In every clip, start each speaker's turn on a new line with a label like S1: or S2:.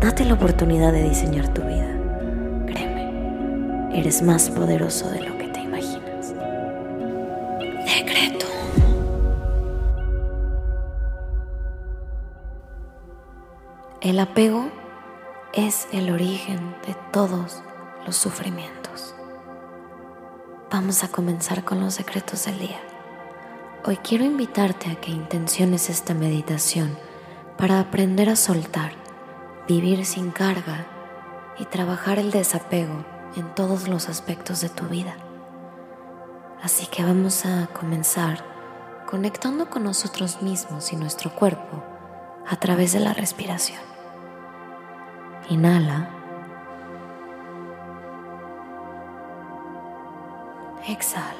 S1: Date la oportunidad de diseñar tu vida. Créeme, eres más poderoso de lo que te imaginas. Decreto. El apego es el origen de todos los sufrimientos. Vamos a comenzar con los secretos del día. Hoy quiero invitarte a que intenciones esta meditación para aprender a soltar, vivir sin carga y trabajar el desapego en todos los aspectos de tu vida. Así que vamos a comenzar conectando con nosotros mismos y nuestro cuerpo a través de la respiración. Inhala. Exhala.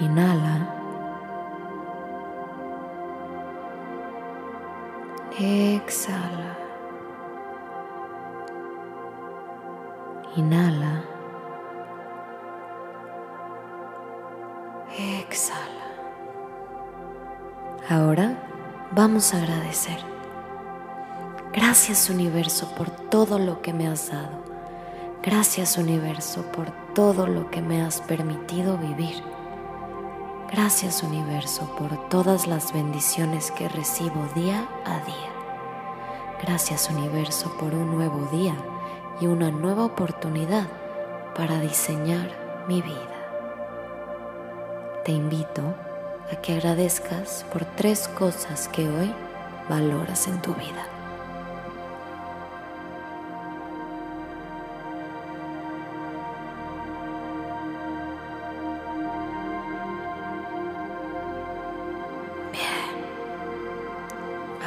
S1: Inhala. Exhala. Inhala. Exhala. Ahora vamos a agradecer. Gracias universo por todo lo que me has dado. Gracias universo por todo lo que me has permitido vivir. Gracias universo por todas las bendiciones que recibo día a día. Gracias universo por un nuevo día y una nueva oportunidad para diseñar mi vida. Te invito a que agradezcas por tres cosas que hoy valoras en tu vida.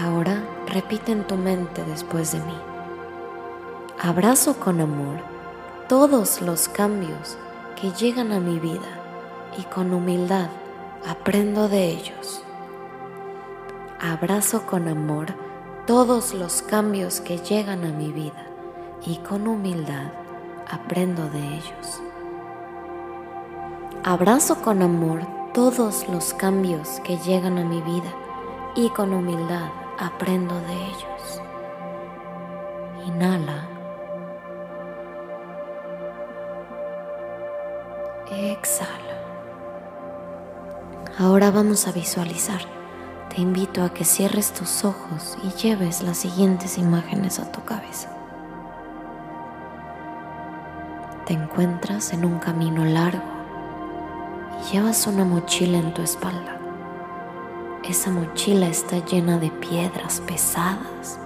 S1: Ahora repite en tu mente después de mí. Abrazo con amor todos los cambios que llegan a mi vida y con humildad aprendo de ellos. Abrazo con amor todos los cambios que llegan a mi vida y con humildad aprendo de ellos. Abrazo con amor todos los cambios que llegan a mi vida y con humildad aprendo de ellos. Inhala. Exhala. Ahora vamos a visualizar. Te invito a que cierres tus ojos y lleves las siguientes imágenes a tu cabeza. Te encuentras en un camino largo y llevas una mochila en tu espalda. Esa mochila está llena de piedras pesadas.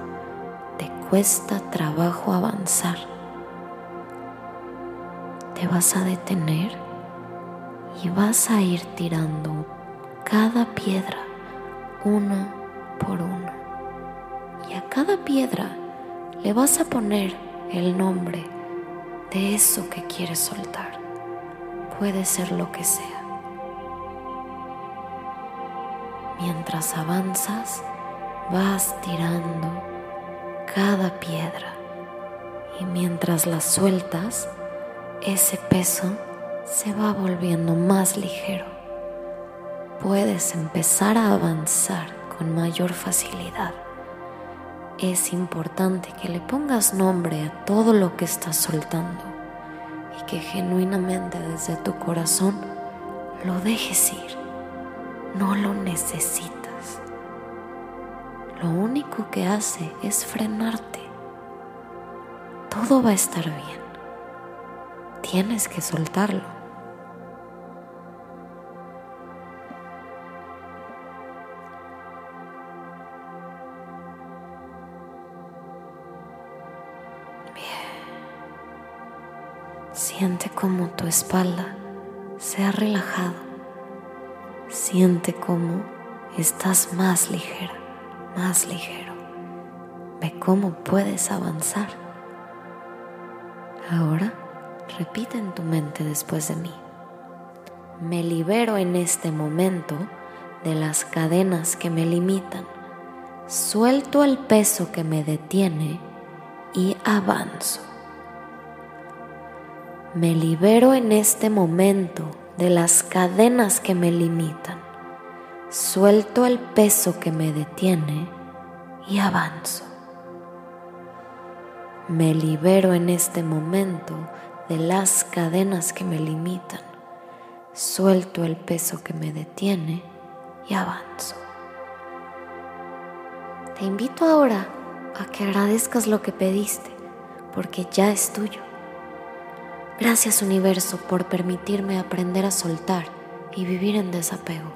S1: Te cuesta trabajo avanzar. Te vas a detener y vas a ir tirando cada piedra una por una. Y a cada piedra le vas a poner el nombre de eso que quieres soltar. Puede ser lo que sea. Mientras avanzas, vas tirando cada piedra y mientras la sueltas, ese peso se va volviendo más ligero. Puedes empezar a avanzar con mayor facilidad. Es importante que le pongas nombre a todo lo que estás soltando y que genuinamente desde tu corazón lo dejes ir. No lo necesitas. Lo único que hace es frenarte. Todo va a estar bien. Tienes que soltarlo. Siente cómo tu espalda se ha relajado. Siente cómo estás más ligera, más ligero. Ve cómo puedes avanzar. Ahora repite en tu mente después de mí. Me libero en este momento de las cadenas que me limitan. Suelto el peso que me detiene y avanzo. Me libero en este momento de las cadenas que me limitan. Suelto el peso que me detiene y avanzo. Me libero en este momento de las cadenas que me limitan. Suelto el peso que me detiene y avanzo. Te invito ahora a que agradezcas lo que pediste, porque ya es tuyo. Gracias universo por permitirme aprender a soltar y vivir en desapego.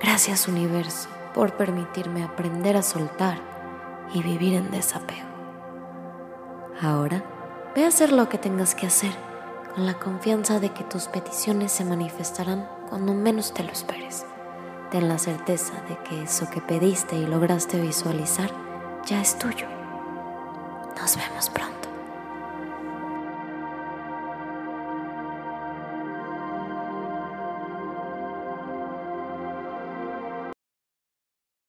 S1: Gracias universo por permitirme aprender a soltar y vivir en desapego. Ahora ve a hacer lo que tengas que hacer con la confianza de que tus peticiones se manifestarán cuando menos te lo esperes. Ten la certeza de que eso que pediste y lograste visualizar ya es tuyo. Nos vemos.